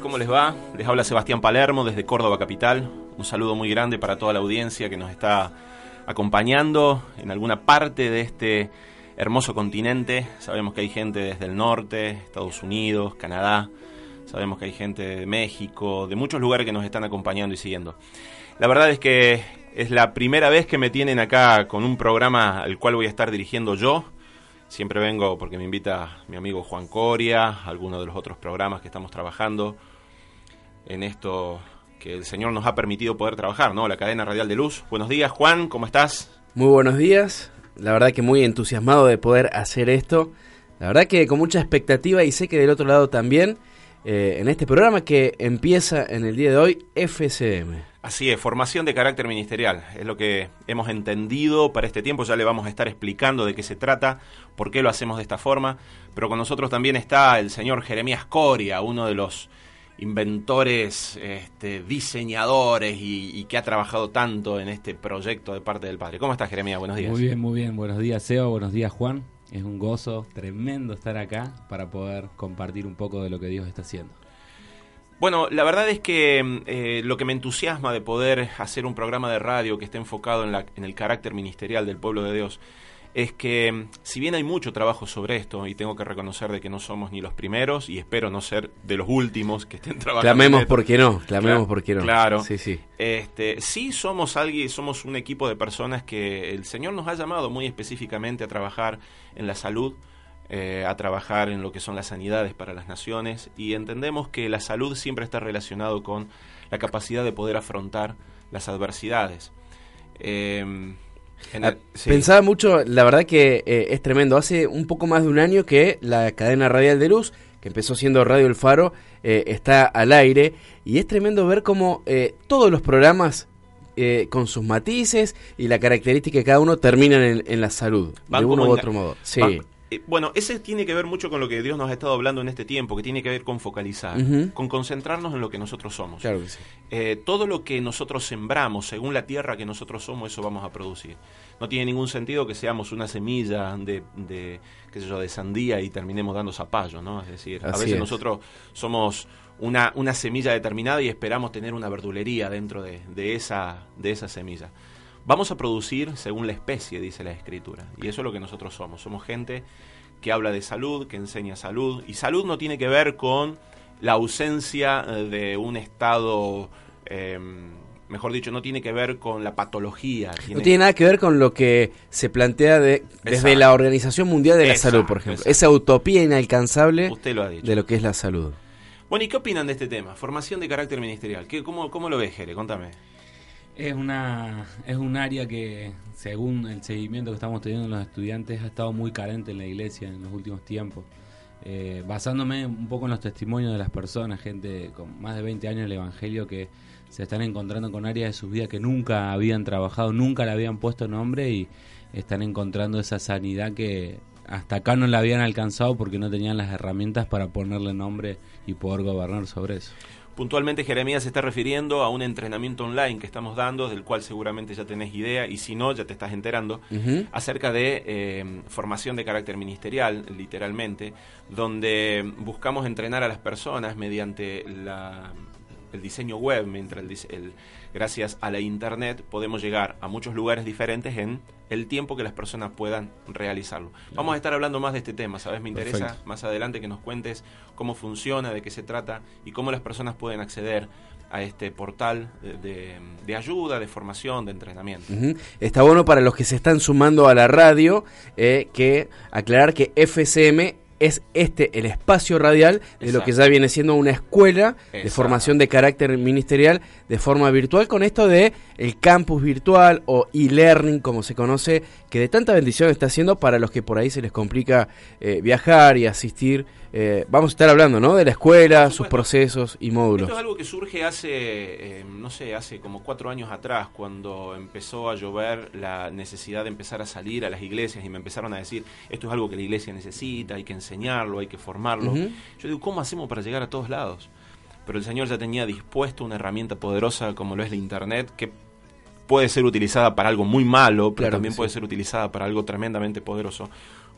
¿Cómo les va? Les habla Sebastián Palermo desde Córdoba Capital. Un saludo muy grande para toda la audiencia que nos está acompañando en alguna parte de este hermoso continente. Sabemos que hay gente desde el norte, Estados Unidos, Canadá. Sabemos que hay gente de México, de muchos lugares que nos están acompañando y siguiendo. La verdad es que es la primera vez que me tienen acá con un programa al cual voy a estar dirigiendo yo Siempre vengo porque me invita mi amigo Juan Coria, algunos de los otros programas que estamos trabajando en esto que el Señor nos ha permitido poder trabajar, ¿no? La cadena radial de luz. Buenos días, Juan, ¿cómo estás? Muy buenos días. La verdad que muy entusiasmado de poder hacer esto. La verdad que con mucha expectativa y sé que del otro lado también, eh, en este programa que empieza en el día de hoy, FCM. Así es, formación de carácter ministerial. Es lo que hemos entendido para este tiempo. Ya le vamos a estar explicando de qué se trata, por qué lo hacemos de esta forma. Pero con nosotros también está el señor Jeremías Coria, uno de los inventores, este, diseñadores y, que ha trabajado tanto en este proyecto de parte del Padre. ¿Cómo estás, Jeremías? Buenos días. Muy bien, muy bien. Buenos días, Seo. Buenos días, Juan. Es un gozo tremendo estar acá para poder compartir un poco de lo que Dios está haciendo. Bueno, la verdad es que eh, lo que me entusiasma de poder hacer un programa de radio que esté enfocado en, la, en el carácter ministerial del pueblo de Dios es que si bien hay mucho trabajo sobre esto y tengo que reconocer de que no somos ni los primeros y espero no ser de los últimos que estén trabajando clamemos porque no clamemos porque no. claro. Sí sí. Este sí somos alguien somos un equipo de personas que el señor nos ha llamado muy específicamente a trabajar en la salud eh, a trabajar en lo que son las sanidades para las naciones y entendemos que la salud siempre está relacionado con la capacidad de poder afrontar las adversidades. Em, ah, pensaba mucho, la verdad que eh, es tremendo. Hace un poco más de un año que la cadena radial de luz, que empezó siendo Radio El Faro, eh, está al aire y es tremendo ver cómo todos los programas con sus matices y la característica de cada uno terminan en, la salud, de uno u otro modo. Sí. Eh, bueno, ese tiene que ver mucho con lo que Dios nos ha estado hablando en este tiempo, que tiene que ver con focalizar, con concentrarnos en lo que nosotros somos. Claro que sí. Eh, todo lo que nosotros sembramos, según la tierra que nosotros somos, eso vamos a producir. No tiene ningún sentido que seamos una semilla de, de qué sé yo, de sandía y terminemos dando zapallo, ¿no? Es decir, a veces nosotros somos una, una semilla determinada y esperamos tener una verdulería dentro de, de, esa, de esa semilla. Vamos a producir según la especie, dice la escritura. Y eso es lo que nosotros somos. Somos gente que habla de salud, que enseña salud. Y salud no tiene que ver con la ausencia eh, de un estado, em, mejor dicho, no tiene que ver con la patología. No tiene nada que ver con lo que se plantea de, desde la Organización Mundial de la Salud, por ejemplo. Esa utopía inalcanzable de lo que es la salud. Bueno, ¿y qué opinan de este tema? Formación de carácter ministerial. ¿Qué, cómo, ¿Cómo lo ves, Jere? Contame. Es, una, es un área que, según el seguimiento que estamos teniendo los estudiantes, ha estado muy carente en la iglesia en los últimos tiempos. Eh, basándome un poco en los testimonios de las personas, gente con más de 20 años en el Evangelio que se están encontrando con áreas de sus vidas que nunca habían trabajado, nunca le habían puesto nombre y están encontrando esa sanidad que hasta acá no la habían alcanzado porque no tenían las herramientas para ponerle nombre y poder gobernar sobre eso. Puntualmente Jeremías se está refiriendo a un entrenamiento online que estamos dando, del cual seguramente ya tenés idea, y si no, ya te estás enterando, acerca de eh, formación de carácter ministerial, literalmente, donde buscamos entrenar a las personas mediante el diseño web, mientras el, gracias a la internet podemos llegar a muchos lugares diferentes en el tiempo que las personas puedan realizarlo. Vamos a estar hablando más de este tema, ¿sabes? Me interesa más adelante que nos cuentes cómo funciona, de qué se trata y cómo las personas pueden acceder a este portal de, ayuda, de formación, de entrenamiento. Está bueno para los que se están sumando a la radio eh, que aclarar que FCM es este el espacio radial de lo que ya viene siendo una escuela de formación de carácter ministerial de forma virtual con esto de el campus virtual o e-learning como se conoce que de tanta bendición está haciendo para los que por ahí se les complica eh, viajar y asistir eh, vamos a estar hablando ¿no? de la escuela sus procesos y módulos esto es algo que surge hace eh, no sé hace como cuatro años atrás cuando empezó a llover la necesidad de empezar a salir a las iglesias y me empezaron a decir esto es algo que la iglesia necesita hay que enseñarlo, hay que formarlo. Yo digo, ¿cómo hacemos para llegar a todos lados? Pero el Señor ya tenía dispuesto una herramienta poderosa como lo es la Internet, que puede ser utilizada para algo muy malo, pero también puede ser utilizada para algo tremendamente poderoso,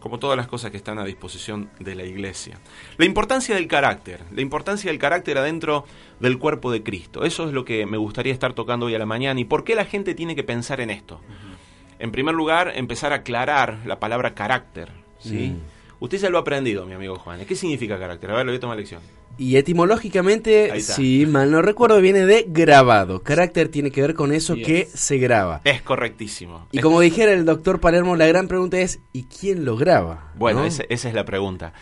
como todas las cosas que están a disposición de la iglesia. La importancia del carácter, la importancia del carácter adentro del cuerpo de Cristo. Eso es lo que me gustaría estar tocando hoy a la mañana. ¿Y por qué la gente tiene que pensar en esto? En primer lugar, empezar a aclarar la palabra carácter. ¿sí? Mm. Usted ya lo ha aprendido, mi amigo Juan. ¿Qué significa carácter? A ver, lo voy a tomar lección. Y etimológicamente, si mal no recuerdo, viene de grabado. Carácter tiene que ver con eso que se graba. Es correctísimo. Y como dijera el doctor Palermo, la gran pregunta es, ¿y quién lo graba? Bueno, esa es la pregunta.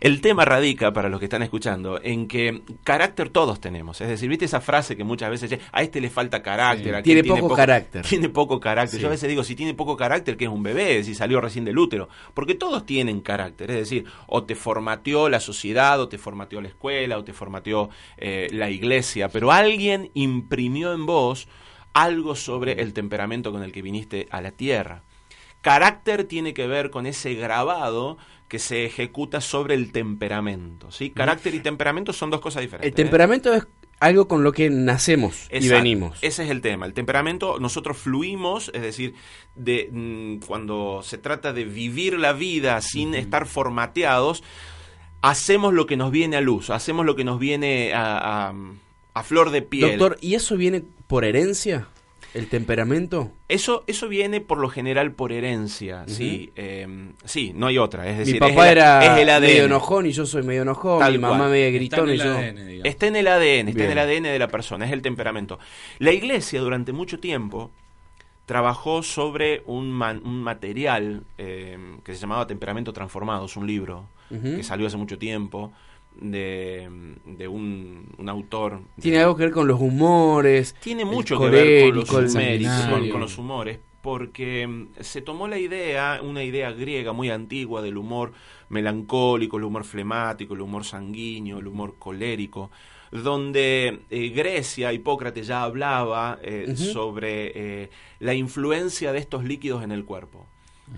El tema radica, para los que están escuchando, en que carácter todos tenemos. Es decir, ¿viste esa frase que muchas veces a este le falta carácter? tiene, poco carácter. Tiene poco carácter. Yo a veces digo, si tiene poco carácter, que es un bebé, si salió recién del útero. Porque todos tienen carácter. Es decir, o te formateó la sociedad, o te formateó la escuela, o te formateó eh, la iglesia. Pero alguien imprimió en vos algo sobre el temperamento con el que viniste a la tierra. Carácter tiene que ver con ese grabado que se ejecuta sobre el temperamento. ¿sí? Carácter y temperamento son dos cosas diferentes. El ¿eh? temperamento es algo con lo que nacemos y venimos. Ese es el tema. El temperamento, nosotros fluimos, es decir, de mm, cuando se trata de vivir la vida sin estar formateados, hacemos lo que nos viene a luz, hacemos lo que nos viene a, a, a flor de piel. Doctor, ¿y eso viene por herencia? ¿El temperamento? Eso, eso viene por lo general por herencia, sí. Em, sí, no hay otra. Es decir, mi papá era medio enojón y yo soy medio enojón, mi mamá medio gritón y yo... está en el ADN, está en el ADN de la persona, es el temperamento. La iglesia durante mucho tiempo trabajó sobre un, un material em, que se llamaba Temperamento Transformado, es un libro que salió hace mucho tiempo de, de un, un, autor. Tiene algo que ver con los humores. Tiene mucho que ver con los, humores, con, los humores, porque mm, se tomó la idea, una idea griega muy antigua del humor melancólico, el humor flemático, el humor sanguíneo, el humor colérico, donde eh, Grecia, Hipócrates ya hablaba eh, sobre eh, la influencia de estos líquidos en el cuerpo.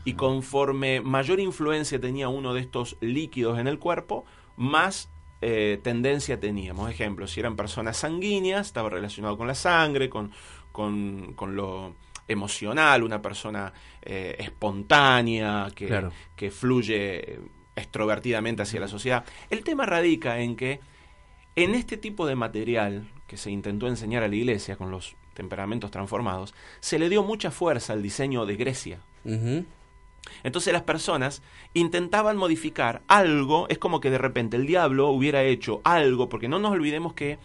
Y conforme mayor influencia tenía uno de estos líquidos en el cuerpo, más eh, tendencia teníamos. Ejemplo, si eran personas sanguíneas, estaba relacionado con la sangre, con, con, lo emocional, una persona eh, espontánea, que, que fluye extrovertidamente hacia la sociedad. El tema radica en que en este tipo de material que se intentó enseñar a la iglesia con los temperamentos transformados, se le dio mucha fuerza al diseño de Grecia. Entonces las personas intentaban modificar algo, es como que de repente el diablo hubiera hecho algo, porque no nos olvidemos que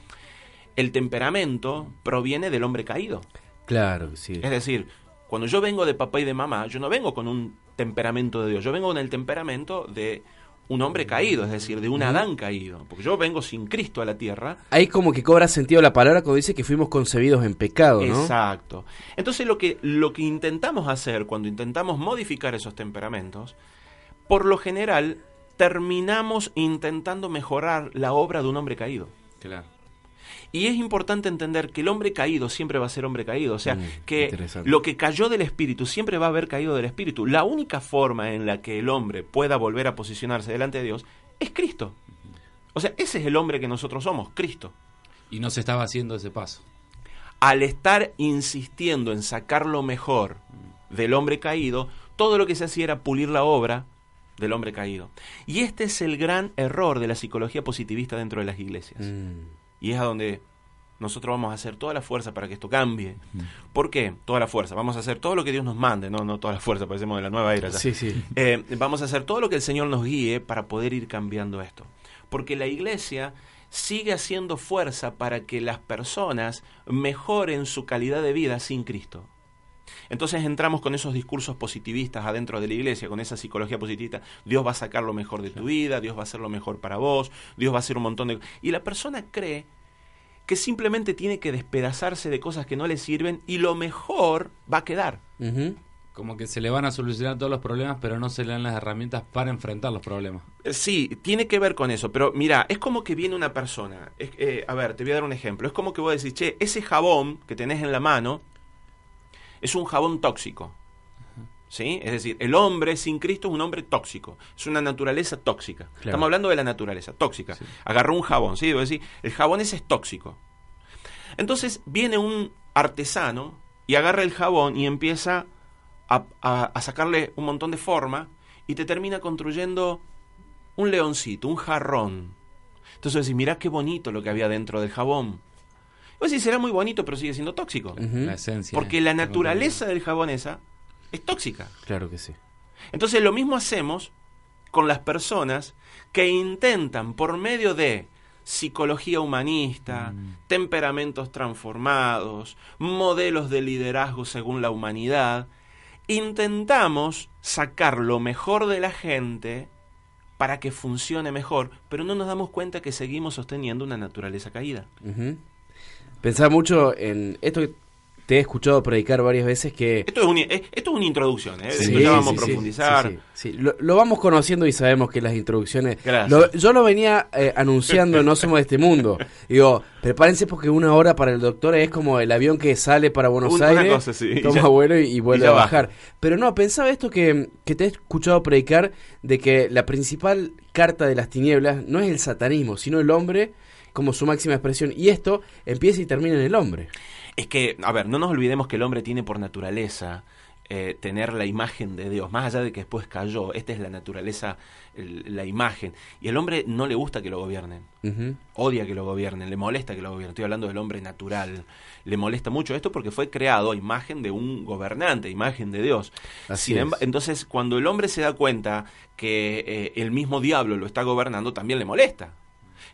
el temperamento proviene del hombre caído. Claro, sí. Es decir, cuando yo vengo de papá y de mamá, yo no vengo con un temperamento de Dios, yo vengo con el temperamento de un hombre caído, es decir, de un Adán caído. Porque yo vengo sin Cristo a la tierra. Ahí como que cobra sentido la palabra cuando dice que fuimos concebidos en pecado, ¿no? Exacto. Entonces lo que, lo que intentamos hacer cuando intentamos modificar esos temperamentos, por lo general terminamos intentando mejorar la obra de un hombre caído. Claro. Y es importante entender que el hombre caído siempre va a ser hombre caído. O sea, mm, que lo que cayó del espíritu siempre va a haber caído del espíritu. La única forma en la que el hombre pueda volver a posicionarse delante de Dios es Cristo. O sea, ese es el hombre que nosotros somos, Cristo. Y no se estaba haciendo ese paso. Al estar insistiendo en sacar lo mejor del hombre caído, todo lo que se hacía era pulir la obra del hombre caído. Y este es el gran error de la psicología positivista dentro de las iglesias. Mm. Y es a donde nosotros vamos a hacer toda la fuerza para que esto cambie. ¿Por qué? Toda la fuerza. Vamos a hacer todo lo que Dios nos mande, no, no toda la fuerza, parecemos de la nueva era. Sí, sí. Eh, vamos a hacer todo lo que el Señor nos guíe para poder ir cambiando esto. Porque la iglesia sigue haciendo fuerza para que las personas mejoren su calidad de vida sin Cristo. Entonces entramos con esos discursos positivistas adentro de la iglesia, con esa psicología positivista. Dios va a sacar lo mejor de tu vida, Dios va a hacer lo mejor para vos, Dios va a hacer un montón de... Y la persona cree que simplemente tiene que despedazarse de cosas que no le sirven y lo mejor va a quedar. Como que se le van a solucionar todos los problemas, pero no se le dan las herramientas para enfrentar los problemas. Eh, sí, tiene que ver con eso, pero mira, es como que viene una persona. Eh, a ver, te voy a dar un ejemplo. Es como que vos decís, che, ese jabón que tenés en la mano es un jabón tóxico. ¿Sí? Es decir, el hombre sin Cristo es un hombre tóxico, es una naturaleza tóxica. Estamos hablando de la naturaleza tóxica. Agarró un jabón, ¿sí? Debo decir, el jabón ese es tóxico. Entonces viene un artesano y agarra el jabón y empieza a, sacarle un montón de forma y te termina construyendo un leoncito, un jarrón. Entonces decís, mirá qué bonito lo que había dentro del jabón. Pues sí, será muy bonito, pero sigue siendo tóxico. La esencia. Porque la naturaleza del jabón esa es tóxica. Claro que sí. Entonces lo mismo hacemos con las personas que intentan por medio de psicología humanista, mm. temperamentos transformados, modelos de liderazgo según la humanidad, intentamos sacar lo mejor de la gente para que funcione mejor, pero no nos damos cuenta que seguimos sosteniendo una naturaleza caída. Pensaba mucho en esto que te he escuchado predicar varias veces que... Esto es, eh, esto es una introducción, ¿eh? ya vamos a profundizar. Sí, lo, vamos conociendo y sabemos que las introducciones... yo lo venía eh, anunciando No Somos de este Mundo. Digo, prepárense porque una hora para el doctor es como el avión que sale para Buenos Aires, toma vuelo y, vuelve a bajar. Pero no, pensaba esto que, que te he escuchado predicar de que la principal carta de las tinieblas no es el satanismo, sino el hombre como su máxima expresión. Y esto empieza y termina en el hombre. Es que, a ver, no nos olvidemos que el hombre tiene por naturaleza eh, tener la imagen de Dios, más allá de que después cayó, esta es la naturaleza, la imagen. Y el hombre no le gusta que lo gobiernen, odia que lo gobiernen, le molesta que lo gobiernen. Estoy hablando del hombre natural, le molesta mucho esto porque fue creado a imagen de un gobernante, imagen de Dios. entonces, cuando el hombre se da cuenta que eh, el mismo diablo lo está gobernando, también le molesta.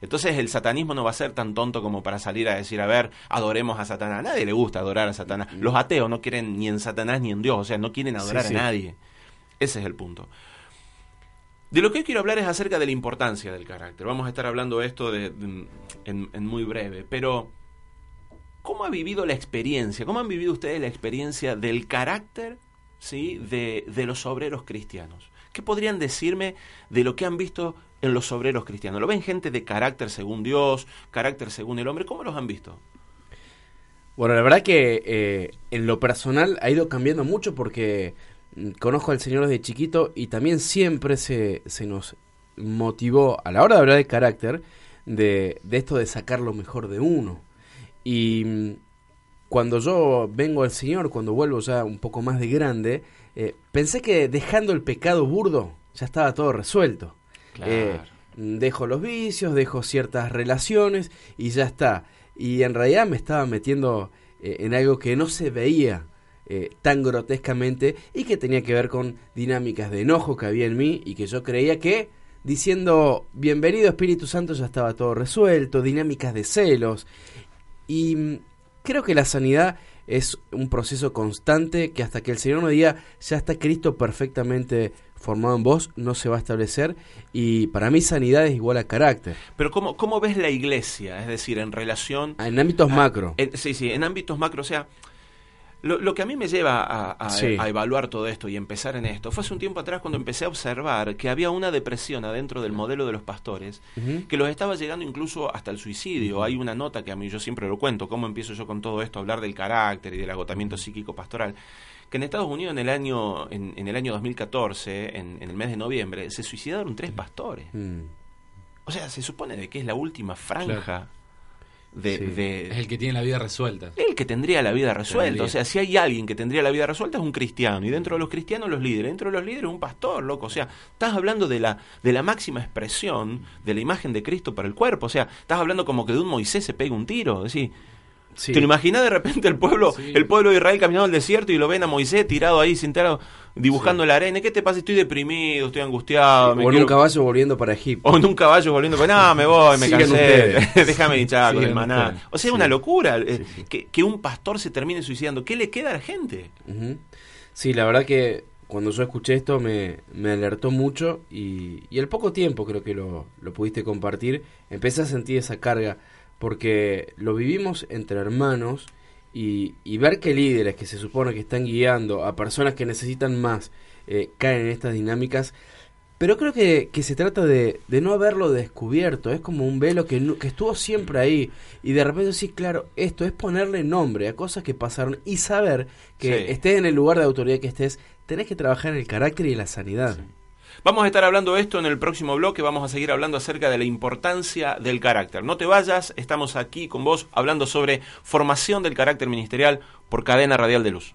Entonces el satanismo no va a ser tan tonto como para salir a decir, a ver, adoremos a Satanás. A nadie le gusta adorar a Satanás. Los ateos no quieren ni en Satanás ni en Dios, o sea, no quieren adorar a nadie. Ese es el punto. De lo que quiero hablar es acerca de la importancia del carácter. Vamos a estar hablando de esto de, en, muy breve, pero ¿cómo ha vivido la experiencia? ¿Cómo han vivido ustedes la experiencia del carácter ¿sí? de, de los obreros cristianos? ¿Qué podrían decirme de lo que han visto en los obreros cristianos? ¿Lo ven gente de carácter según Dios, carácter según el hombre? ¿Cómo los han visto? Bueno, la verdad que eh, en lo personal ha ido cambiando mucho porque mm, conozco al Señor desde chiquito y también siempre se, se nos motivó a la hora de hablar de carácter de, de esto de sacar lo mejor de uno. Y mm, cuando yo vengo al Señor, cuando vuelvo ya un poco más de grande, eh, pensé que dejando el pecado burdo ya estaba todo resuelto. Eh, dejo los vicios, dejo ciertas relaciones y ya está. Y en realidad me estaba metiendo eh, en algo que no se veía eh, tan grotescamente y que tenía que ver con dinámicas de enojo que había en mí y que yo creía que diciendo bienvenido Espíritu Santo ya estaba todo resuelto, dinámicas de celos. Y mm, creo que la sanidad es un proceso constante que hasta que el Señor nos diga ya está Cristo perfectamente formado en vos no se va a establecer y para mí sanidad es igual a carácter. Pero ¿cómo, cómo ves la iglesia? Es decir, en relación... Ah, en ámbitos macro. sí, sí, en ámbitos macro. O sea, lo, que a mí me lleva a, evaluar todo esto y empezar en esto fue hace un tiempo atrás cuando empecé a observar que había una depresión adentro del modelo de los pastores que los estaba llegando incluso hasta el suicidio. Hay una nota que a mí yo siempre lo cuento, cómo empiezo yo con todo esto, a hablar del carácter y del agotamiento psíquico pastoral que en Estados Unidos en el año, en, el año 2014, en, en, el mes de noviembre, se suicidaron tres pastores. Mm. O sea, se supone de que es la última franja de, Es el que tiene la vida resuelta. El que tendría la vida resuelta. O sea, si hay alguien que tendría la vida resuelta es un cristiano. Y dentro de los cristianos los líderes. Dentro de los líderes un pastor, loco. O sea, estás hablando de la, de la máxima expresión de la imagen de Cristo para el cuerpo. O sea, estás hablando como que de un Moisés se pega un tiro. Es decir, ¿Te lo imaginas de repente el pueblo, el pueblo de Israel caminando el desierto y lo ven a Moisés tirado ahí, sentado, dibujando la arena? ¿Qué te pasa? Estoy deprimido, estoy angustiado. o en un caballo volviendo para Egipto. O en un caballo volviendo para... No, me voy, me cansé. Déjame hinchar con el maná. O sea, es una locura eh, que, que, un pastor se termine suicidando. ¿Qué le queda a la gente? Sí, la verdad que cuando yo escuché esto me, me alertó mucho y, y al poco tiempo creo que lo, lo pudiste compartir, empecé a sentir esa carga porque lo vivimos entre hermanos y, y, ver que líderes que se supone que están guiando a personas que necesitan más eh, caen en estas dinámicas. Pero creo que, que se trata de, de, no haberlo descubierto, es como un velo que, que estuvo siempre ahí y de repente sí, claro, esto es ponerle nombre a cosas que pasaron y saber que estés en el lugar de autoridad que estés, tenés que trabajar en el carácter y la sanidad. Vamos a estar hablando de esto en el próximo bloque, vamos a seguir hablando acerca de la importancia del carácter. No te vayas, estamos aquí con vos hablando sobre formación del carácter ministerial por cadena radial de luz.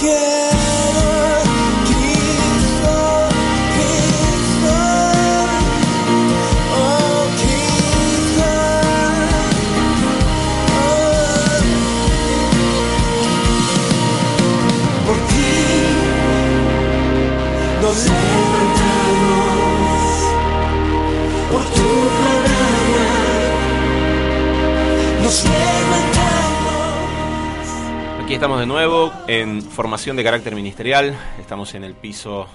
Oh, oh. Nos levantamos. Por tu programa, nos levantamos. Aquí estamos de nuevo en formación de carácter ministerial. Estamos en el piso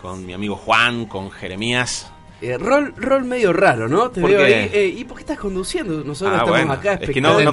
con mi amigo Juan, con Jeremías. Eh, rol, rol medio raro, ¿no? Te veo ahí. Eh, ¿Y por qué estás conduciendo? Nosotros ah, estamos acá Es que no, no,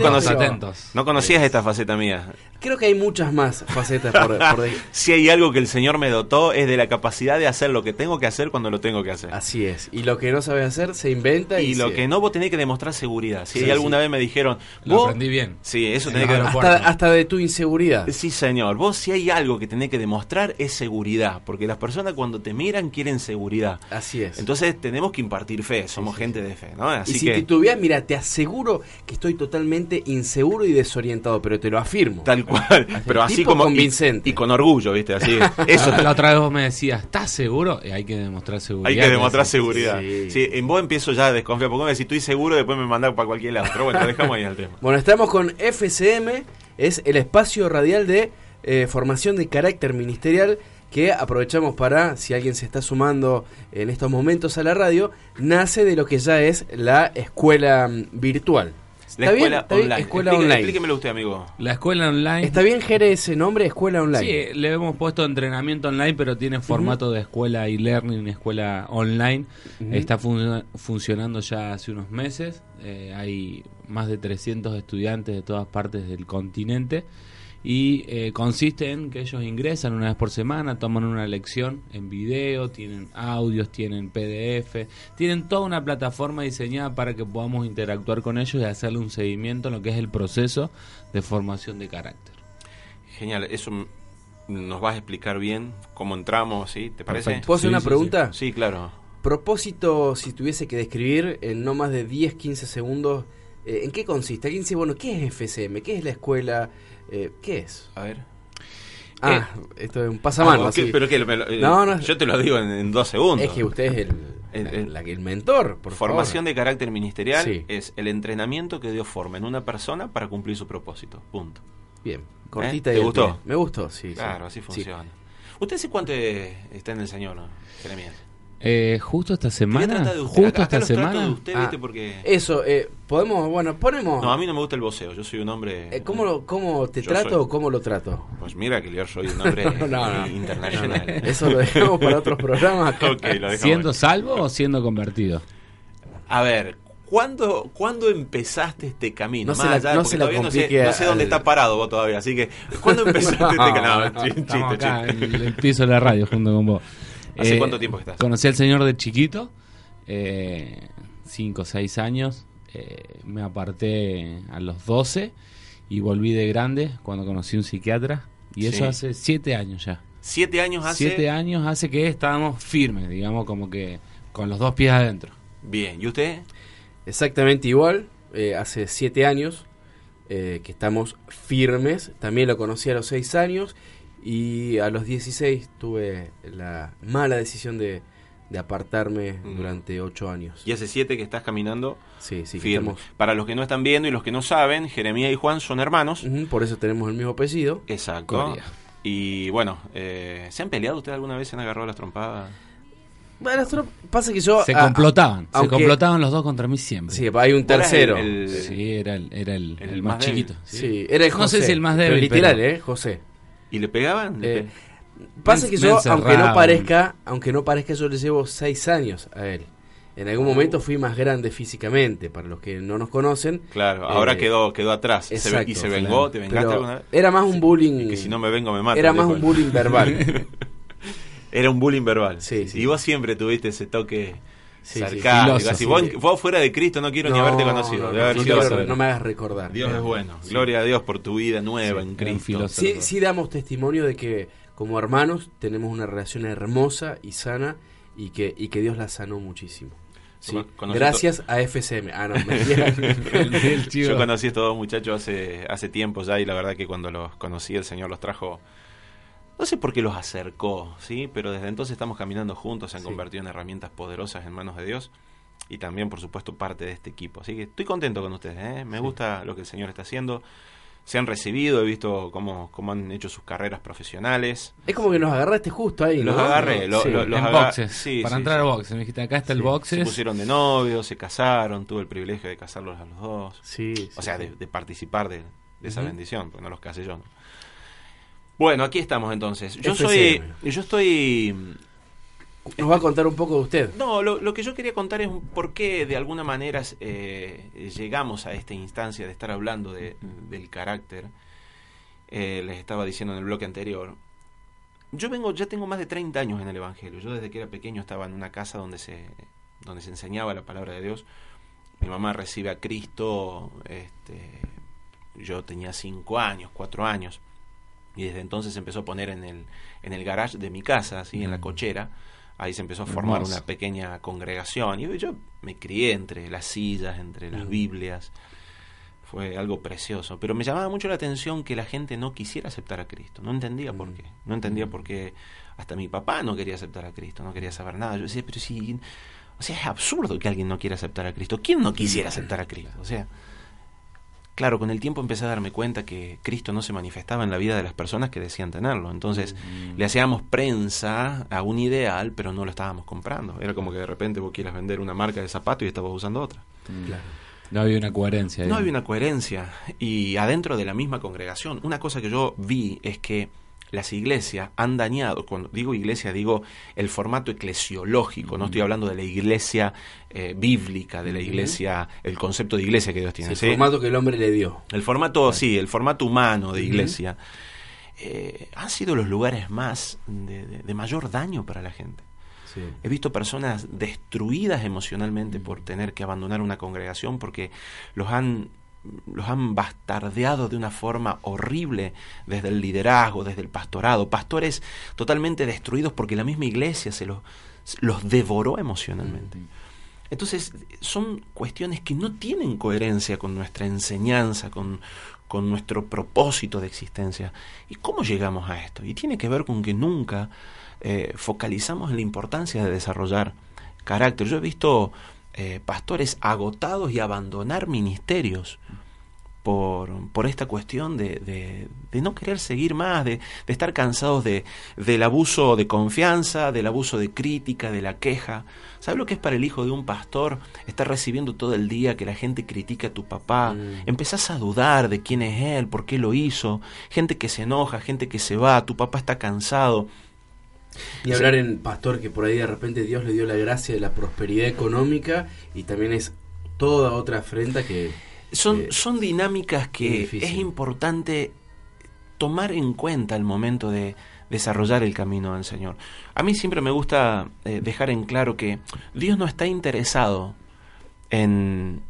no conocías esta faceta mía. Creo que hay muchas más facetas por, por Si hay algo que el Señor me dotó es de la capacidad de hacer lo que tengo que hacer cuando lo tengo que hacer. Así es. Y lo que no sabes hacer se inventa. Y, lo que no, vos tenés que demostrar seguridad. Si alguna vez me dijeron. Lo aprendí bien. Sí, eso tenés que hasta, hasta de tu inseguridad. Sí, señor. Vos, si hay algo que tenés que demostrar, es seguridad. Porque las personas cuando te miran quieren seguridad. Así es. Entonces tenemos que impartir fe. Somos gente de fe, ¿no? Así y si que... titubías, mira, te aseguro que estoy totalmente inseguro y desorientado, pero te lo afirmo. Tal cual. Pero así como convincente. Y, con orgullo, ¿viste? Así. Eso. La otra vez vos me decías, ¿estás seguro? Y hay que demostrar seguridad. Hay que demostrar seguridad. Sí. en vos empiezo ya a desconfiar, porque me decís, estoy seguro, después me mandan para cualquier lado. Pero bueno, dejamos ahí el tema. Bueno, estamos con FCM, es el espacio radial de eh, formación de carácter ministerial que aprovechamos para, si alguien se está sumando en estos momentos a la radio, nace de lo que ya es la escuela mm, virtual. La escuela online. Escuela online. Explíquemelo usted, amigo. La escuela online. ¿Está bien, Jere, ese nombre? Escuela online. Sí, le hemos puesto entrenamiento online, pero tiene formato de escuela e-learning, escuela online. Está funcionando ya hace unos meses. Eh, hay más de 300 estudiantes de todas partes del continente y eh, consiste en que ellos ingresan una vez por semana, toman una lección en video, tienen audios, tienen PDF, tienen toda una plataforma diseñada para que podamos interactuar con ellos y hacerle un seguimiento en lo que es el proceso de formación de carácter. Genial, eso nos vas a explicar bien cómo entramos, ¿sí? ¿Te parece? ¿Puedo hacer una pregunta? Sí. claro. Propósito, si tuviese que describir en no más de 10, 15 segundos, eh, ¿en qué consiste? Alguien dice, bueno, ¿qué es FCM? ¿Qué es la escuela? Eh, ¿Qué es? A ver. Ah, eh, esto es un pasamano. Ah, pero que eh, no, no, yo te lo digo en, dos segundos. Es que usted es el, el, mentor. Por Formación de carácter ministerial es el entrenamiento que dio forma en una persona para cumplir su propósito. Punto. Bien, cortita y ¿Te gustó? Me gustó, sí. Claro, así funciona. ¿Usted hace cuánto está en el Señor, Jeremías? Eh, justo esta semana. Justo esta semana. Ah, eso, eh, podemos, bueno, ponemos. No, a mí no me gusta el voceo. Yo soy un hombre. Eh, ¿cómo, ¿Cómo te trato o cómo lo trato? Pues mira que yo soy un hombre internacional. eso lo dejamos para otros programas. ¿Siendo salvo o siendo convertido? A ver, ¿Cuándo, ¿Cuándo empezaste este camino? No, Más no, sé, no sé dónde está parado vos todavía, así que ¿cuándo empezaste este camino? No, chiste, acá En el piso de la radio junto con vos. ¿Hace eh, cuánto tiempo estás? Conocí al señor de chiquito, eh, cinco o seis años. Eh, me aparté a los 12 y volví de grande cuando conocí un psiquiatra. Y eso hace siete años ya. ¿Siete años hace? Siete años hace que estábamos firmes, digamos, como que con los dos pies adentro. Bien, ¿y usted? Exactamente igual, hace siete años que estamos firmes. También lo conocí a los seis años y a los 16 tuve la mala decisión de, apartarme mm. durante 8 años. ¿Y hace 7 que estás caminando? Sí, sí. Firme. Para los que no están viendo y los que no saben, Jeremías y Juan son hermanos. por eso tenemos el mismo apellido. Exacto. Y bueno, eh, ¿se han peleado ustedes alguna vez? ¿Se han agarrado las trompadas? Bueno, pasa que yo... Se complotaban, se complotaban los dos contra mí siempre. Sí, hay un tercero. sí, era el, era el, más, chiquito. Sí. era el José. No sé si el más débil, literal, ¿eh? José. ¿Y le pegaban? Eh, pasa que yo, aunque no parezca, aunque no parezca, yo le llevo seis años a él. En algún momento fui más grande físicamente, para los que no nos conocen. Claro, ahora eh, quedó quedó atrás. ¿Y se vengó? ¿Te vengaste alguna vez? Era más un bullying. que si no me vengo me mato. Era más un bullying verbal. era un bullying verbal. Sí, Y vos siempre tuviste ese toque Sí, sí, vos, fuera de Cristo no quiero ni haberte conocido. No, me hagas recordar. Dios es bueno. Gloria a Dios por tu vida nueva en Cristo. Sí, sí damos testimonio de que como hermanos tenemos una relación hermosa y sana y que, y que Dios la sanó muchísimo. Gracias a FCM. Ah, no, me Yo conocí a estos dos muchachos hace, hace tiempo ya y la verdad que cuando los conocí el Señor los trajo no sé por qué los acercó, ¿sí? Pero desde entonces estamos caminando juntos, se han convertido en herramientas poderosas en manos de Dios y también, por supuesto, parte de este equipo. Así que estoy contento con ustedes, ¿eh? Me gusta lo que el Señor está haciendo. Se han recibido, he visto cómo, cómo han hecho sus carreras profesionales. Es como que nos agarraste justo ahí, ¿no? Los agarré, los boxes, para entrar al boxe. Me dijiste, acá está el boxe. Se pusieron de novio, se casaron, tuve el privilegio de casarlos a los dos. Sí. O sea, de, de participar de, de esa bendición, porque no los casé yo. Bueno, aquí estamos entonces. Yo soy, yo estoy nos va a contar un poco de usted. No, lo, que yo quería contar es por qué de alguna manera eh, llegamos a esta instancia de estar hablando de, del carácter. Eh, les estaba diciendo en el bloque anterior. Yo vengo, ya tengo más de 30 años en el Evangelio. Yo desde que era pequeño estaba en una casa donde se, donde se enseñaba la palabra de Dios. Mi mamá recibe a Cristo, este, yo tenía 5 años, 4 años. Y desde entonces empezó a poner en el, en el garage de mi casa, así, en la cochera, ahí se empezó a formar una pequeña congregación. Y yo me crié entre las sillas, entre las mm. Biblias. Fue algo precioso. Pero me llamaba mucho la atención que la gente no quisiera aceptar a Cristo. No entendía por mm. qué. No entendía mm. por qué hasta mi papá no quería aceptar a Cristo, no quería saber nada. Yo decía, pero sí. O sea, es absurdo que alguien no quiera aceptar a Cristo. ¿Quién no quisiera aceptar a Cristo? O sea, Claro, con el tiempo empecé a darme cuenta que Cristo no se manifestaba en la vida de las personas que decían tenerlo. Entonces mm. le hacíamos prensa a un ideal, pero no lo estábamos comprando. Era como que de repente vos quieras vender una marca de zapato y estabas usando otra. Mm. No había una coherencia. No había una coherencia. Y adentro de la misma congregación, una cosa que yo vi es que las iglesias han dañado, cuando digo iglesia digo el formato eclesiológico, no estoy hablando de la iglesia eh, bíblica, de la iglesia, el concepto de iglesia que Dios tiene. el formato que el hombre le dio. El formato, sí, el formato humano de iglesia. Eh, han sido los lugares más de, mayor daño para la gente. He visto personas destruidas emocionalmente por tener que abandonar una congregación porque los han los han bastardeado de una forma horrible desde el liderazgo, desde el pastorado, pastores totalmente destruidos porque la misma iglesia se los, los devoró emocionalmente. Entonces, son cuestiones que no tienen coherencia con nuestra enseñanza, con, con nuestro propósito de existencia. ¿Y cómo llegamos a esto? Y tiene que ver con que nunca eh, focalizamos en la importancia de desarrollar carácter. Yo he visto eh, pastores agotados y abandonar ministerios por, por esta cuestión de, de, no querer seguir más, de, de estar cansados de, del abuso de confianza, del abuso de crítica, de la queja. ¿Sabes lo que es para el hijo de un pastor estar recibiendo todo el día que la gente critica a tu papá? Mm. Empezás a dudar de quién es él, por qué lo hizo, gente que se enoja, gente que se va, tu papá está cansado. Y hablar en pastor que por ahí de repente Dios le dio la gracia de la prosperidad económica y también es toda otra afrenta que... Son, eh, son dinámicas que es importante tomar en cuenta al momento de desarrollar el camino del Señor. A mí siempre me gusta eh, dejar en claro que Dios no está interesado en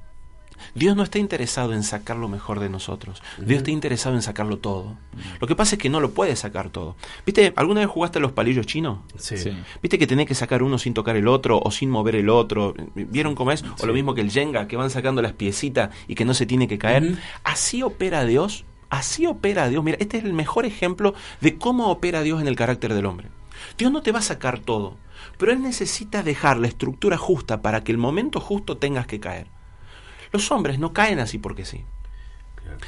Dios no está interesado en sacar lo mejor de nosotros. Dios está interesado en sacarlo todo. Lo que pasa es que no lo puede sacar todo. ¿Viste? ¿Alguna vez jugaste a los palillos chinos? Sí. ¿Viste que tenés que sacar uno sin tocar el otro o sin mover el otro? ¿Vieron cómo es? O lo mismo que el Jenga, que van sacando las piecitas y que no se tiene que caer. Así opera Dios. Así opera Dios. Mira, este es el mejor ejemplo de cómo opera Dios en el carácter del hombre. Dios no te va a sacar todo, pero Él necesita dejar la estructura justa para que el momento justo tengas que caer. Los hombres no caen así porque sí.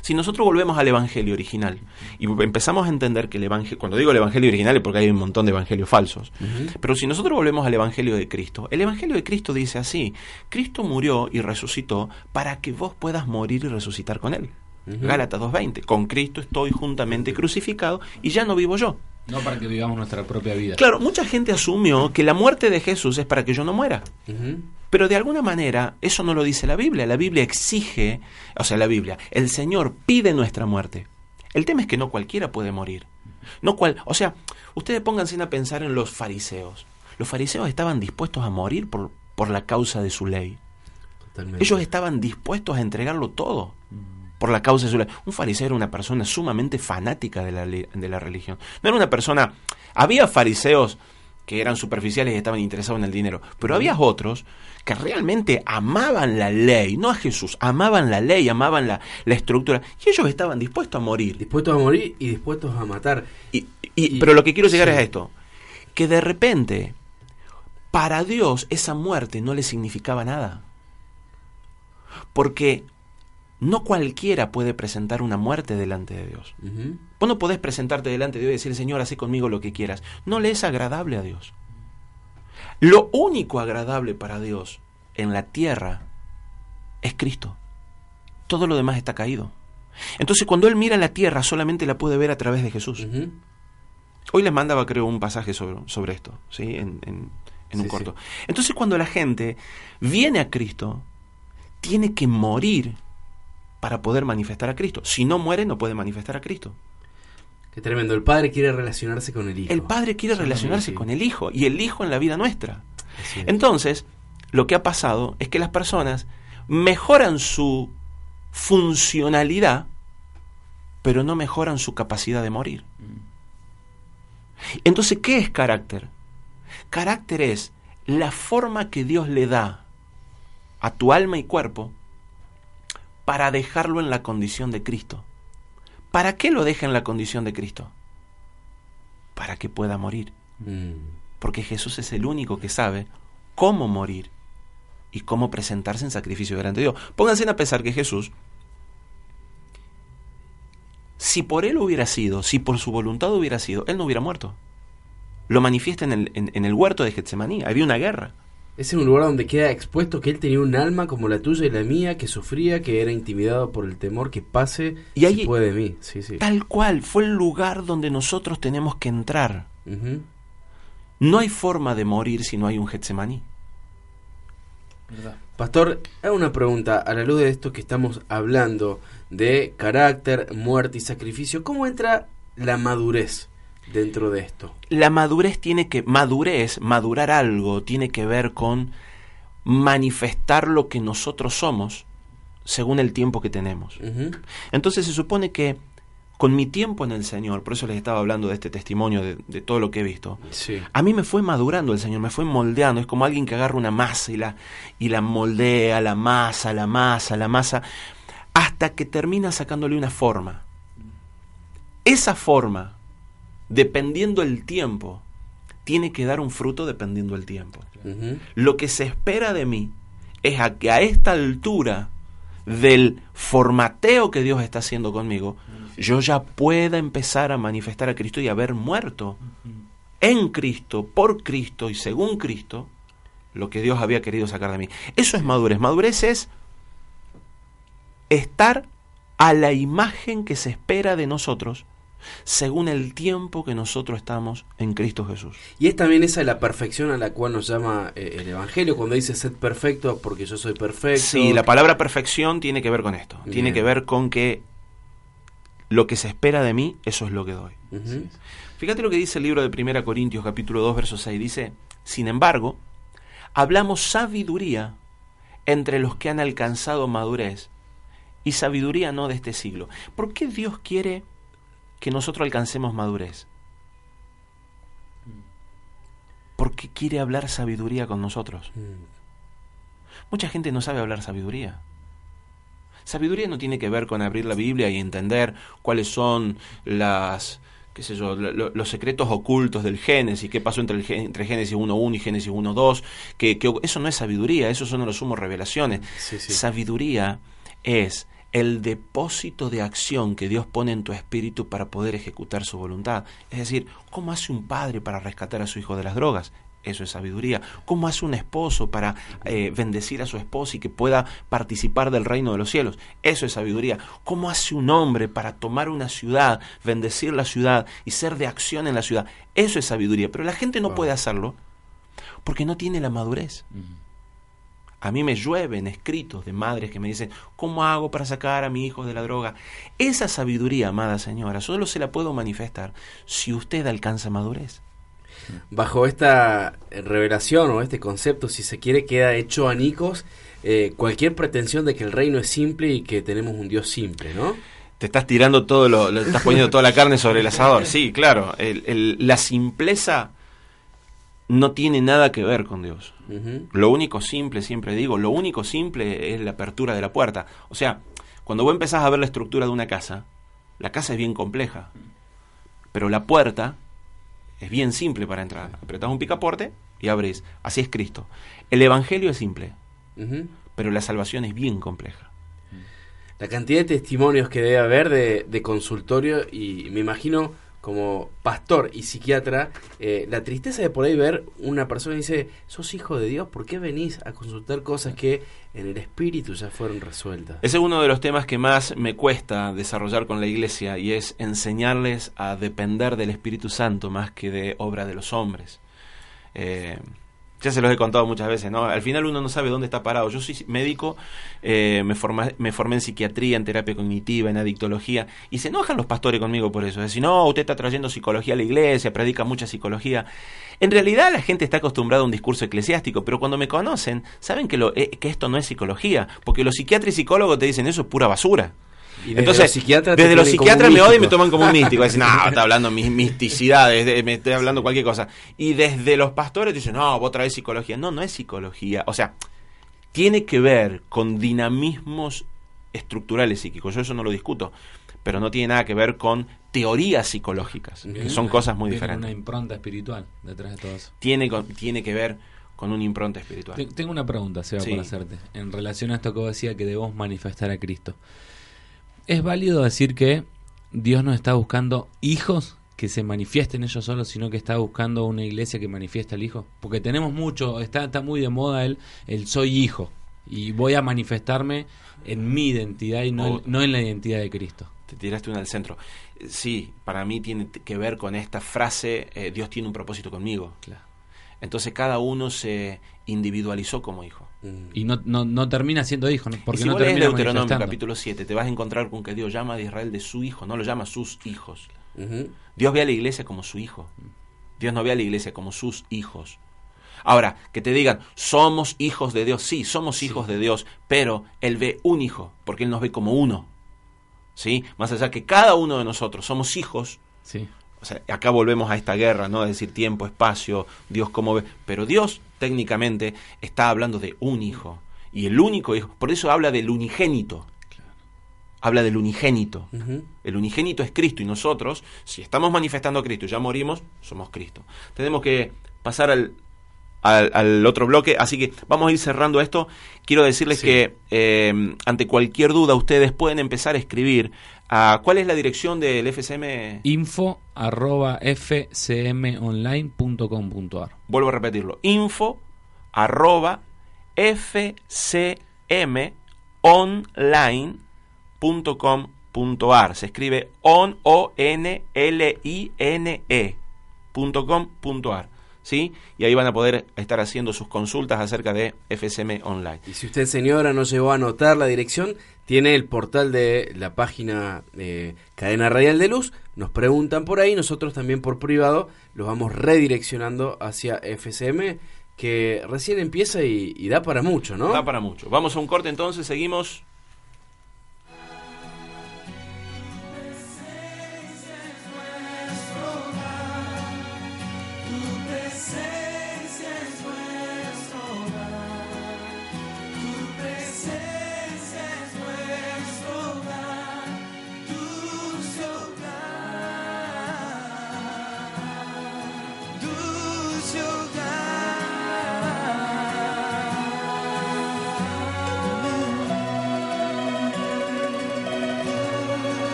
Si nosotros volvemos al Evangelio original y empezamos a entender que el Evangelio, cuando digo el Evangelio original es porque hay un montón de Evangelios falsos, pero si nosotros volvemos al Evangelio de Cristo, el Evangelio de Cristo dice así, Cristo murió y resucitó para que vos puedas morir y resucitar con Él. Gálatas 2.20, con Cristo estoy juntamente crucificado y ya no vivo yo. No para que vivamos nuestra propia vida. Claro, mucha gente asumió que la muerte de Jesús es para que yo no muera. Pero de alguna manera eso no lo dice la Biblia. La Biblia exige, o sea, la Biblia, el Señor pide nuestra muerte. El tema es que no cualquiera puede morir. No cual, o sea, ustedes pónganse a pensar en los fariseos. Los fariseos estaban dispuestos a morir por, por la causa de su ley. Ellos estaban dispuestos a entregarlo todo por la causa de su ley. Un fariseo era una persona sumamente fanática de la, de la religión. No era una persona... Había fariseos que eran superficiales y estaban interesados en el dinero. Pero había otros que realmente amaban la ley, no a Jesús, amaban la ley, amaban la, la estructura, y ellos estaban dispuestos a morir. Dispuestos a morir y dispuestos a matar. Y, pero lo que quiero llegar es a esto, que de repente, para Dios esa muerte no le significaba nada. Porque no cualquiera puede presentar una muerte delante de Dios. Vos no podés presentarte delante de Dios y decir, Señor, haz conmigo lo que quieras. No le es agradable a Dios. Lo único agradable para Dios en la tierra es Cristo. Todo lo demás está caído. Entonces cuando él mira la tierra solamente la puede ver a través de Jesús. Hoy les mandaba creo un pasaje sobre, sobre esto, ¿sí? en, en, un corto. Entonces cuando la gente viene a Cristo, tiene que morir para poder manifestar a Cristo. Si no muere, no puede manifestar a Cristo. Qué tremendo. El Padre quiere relacionarse con el Hijo. El Padre quiere relacionarse con el Hijo y el Hijo en la vida nuestra. Entonces, lo que ha pasado es que las personas mejoran su funcionalidad, pero no mejoran su capacidad de morir. Entonces, ¿qué es carácter? Carácter es la forma que Dios le da a tu alma y cuerpo para dejarlo en la condición de Cristo. ¿Para qué lo deja en la condición de Cristo? Para que pueda morir. Mm. Porque Jesús es el único que sabe cómo morir y cómo presentarse en sacrificio delante de Dios. Pónganse a pensar que Jesús, si por él hubiera sido, si por su voluntad hubiera sido, él no hubiera muerto. Lo manifiesta en el, en el huerto de Getsemaní. Había una guerra. Es en un lugar donde queda expuesto que él tenía un alma como la tuya y la mía, que sufría, que era intimidado por el temor que pase y ahí, puede de mí. Sí, sí. Tal cual, fue el lugar donde nosotros tenemos que entrar. No hay forma de morir si no hay un Getsemaní. Pastor, hago una pregunta a la luz de esto que estamos hablando de carácter, muerte y sacrificio. ¿Cómo entra la madurez? Dentro de esto? La madurez tiene que, madurez, madurar algo, tiene que ver con manifestar lo que nosotros somos según el tiempo que tenemos. Entonces se supone que con mi tiempo en el Señor, por eso les estaba hablando de este testimonio, de, todo lo que he visto, a mí me fue madurando el Señor, me fue moldeando, es como alguien que agarra una masa y la, y la moldea, la masa, la masa, la masa, hasta que termina sacándole una forma. Esa forma dependiendo el tiempo, tiene que dar un fruto dependiendo el tiempo. Lo que se espera de mí es a que a esta altura del formateo que Dios está haciendo conmigo, yo ya pueda empezar a manifestar a Cristo y haber muerto en Cristo, por Cristo y según Cristo, lo que Dios había querido sacar de mí. Eso es madurez. Madurez es estar a la imagen que se espera de nosotros según el tiempo que nosotros estamos en Cristo Jesús. Y es también esa la perfección a la cual nos llama eh, el Evangelio cuando dice sed perfecto porque yo soy perfecto. Sí, la palabra perfección tiene que ver con esto, tiene que ver con que lo que se espera de mí, eso es lo que doy. Fíjate lo que dice el libro de 1 Corintios capítulo 2 verso 6, dice, sin embargo, hablamos sabiduría entre los que han alcanzado madurez y sabiduría no de este siglo. ¿Por qué Dios quiere que nosotros alcancemos madurez. Porque quiere hablar sabiduría con nosotros. Mucha gente no sabe hablar sabiduría. Sabiduría no tiene que ver con abrir la Biblia y entender cuáles son las, qué sé yo, los secretos ocultos del Génesis, qué pasó entre, el, entre Génesis 1.1 y Génesis 1.2, que, que eso no es sabiduría, eso son los sumos revelaciones. Sabiduría es el depósito de acción que Dios pone en tu espíritu para poder ejecutar su voluntad. Es decir, ¿cómo hace un padre para rescatar a su hijo de las drogas? Eso es sabiduría. ¿Cómo hace un esposo para eh, bendecir a su esposa y que pueda participar del reino de los cielos? Eso es sabiduría. ¿Cómo hace un hombre para tomar una ciudad, bendecir la ciudad y ser de acción en la ciudad? Eso es sabiduría. Pero la gente no puede hacerlo porque no tiene la madurez. A mí me llueven escritos de madres que me dicen, ¿cómo hago para sacar a mi hijo de la droga? Esa sabiduría, amada señora, solo se la puedo manifestar si usted alcanza madurez. Bajo esta revelación o este concepto, si se quiere, queda hecho anicos eh, cualquier pretensión de que el reino es simple y que tenemos un Dios simple, ¿no? Te estás tirando todo lo, estás poniendo toda la carne sobre el asador. Sí, claro. la simpleza no tiene nada que ver con Dios. Lo único simple, siempre digo, lo único simple es la apertura de la puerta. O sea, cuando vos empezás a ver la estructura de una casa, la casa es bien compleja, pero la puerta es bien simple para entrar. Apretás un picaporte y abrís. Así es Cristo. El Evangelio es simple, pero la salvación es bien compleja. La cantidad de testimonios que debe haber de, de consultorio y me imagino como pastor y psiquiatra, eh, la tristeza de por ahí ver una persona y dice, sos hijo de Dios, ¿por qué venís a consultar cosas que en el espíritu ya fueron resueltas? Ese es uno de los temas que más me cuesta desarrollar con la iglesia y es enseñarles a depender del Espíritu Santo más que de obra de los hombres. Eh, ya se los he contado muchas veces, ¿no? Al final uno no sabe dónde está parado. Yo soy médico, eh, me, me formé en psiquiatría, en terapia cognitiva, en adictología, y se enojan los pastores conmigo por eso. Decir, no, usted está trayendo psicología a la iglesia, predica mucha psicología. En realidad la gente está acostumbrada a un discurso eclesiástico, pero cuando me conocen, saben que, lo, eh, que esto no es psicología, porque los psiquiatras y psicólogos te dicen eso es pura basura. Entonces, desde los psiquiatras me odian y me toman como un místico. Dicen, no, está hablando mis misticidades, me estoy hablando cualquier cosa. Y desde los pastores dicen, no, vos traes psicología. No, no es psicología. O sea, tiene que ver con dinamismos estructurales psíquicos. Yo eso no lo discuto. Pero no tiene nada que ver con teorías psicológicas, que son cosas muy diferentes. una impronta espiritual detrás de todo eso. Tiene, tiene que ver con una impronta espiritual. Tengo una pregunta, Seba, para hacerte. En relación a esto que vos decía que debemos manifestar a Cristo. ¿Es válido decir que Dios no está buscando hijos que se manifiesten ellos solos, sino que está buscando una iglesia que manifieste al hijo? Porque tenemos mucho, está, está muy de moda el, el soy hijo y voy a manifestarme en mi identidad y no, no en la identidad de Cristo. Te tiraste una al centro. Sí, para mí tiene que ver con esta frase, eh, Dios tiene un propósito conmigo. Claro. Entonces cada uno se individualizó como hijo. Y no, no, no termina siendo hijo, porque si no termina Deuteronomio capítulo 7, te vas a encontrar con que Dios llama a Israel de su hijo, no lo llama sus hijos. Dios ve a la iglesia como su hijo. Dios no ve a la iglesia como sus hijos. Ahora, que te digan, somos hijos de Dios, sí, somos hijos de Dios, pero Él ve un hijo, porque Él nos ve como uno. ¿Sí? Más allá que cada uno de nosotros somos hijos. Sí. O sea, acá volvemos a esta guerra, ¿no? Es decir, tiempo, espacio, Dios cómo ve. Pero Dios técnicamente está hablando de un hijo. Y el único hijo, por eso habla del unigénito. Habla del unigénito. El unigénito es Cristo y nosotros, si estamos manifestando a Cristo y ya morimos, somos Cristo. Tenemos que pasar al, al, otro bloque, así que vamos a ir cerrando esto. Quiero decirles que eh, ante cualquier duda ustedes pueden empezar a escribir a, ¿Cuál es la dirección del FCM? Info arroba fcmonline.com.ar Vuelvo a repetirlo. Info arroba fcmonline.com.ar Se escribe on o n l i n e.com.ar ¿sí? Y ahí van a poder estar haciendo sus consultas acerca de FSM Online. Y si usted, señora, no llegó a anotar la dirección, tiene el portal de la página de Cadena Radial de Luz, nos preguntan por ahí, nosotros también por privado los vamos redireccionando hacia FSM, que recién empieza y, y da para mucho, ¿no? Da para mucho. Vamos a un corte entonces, seguimos.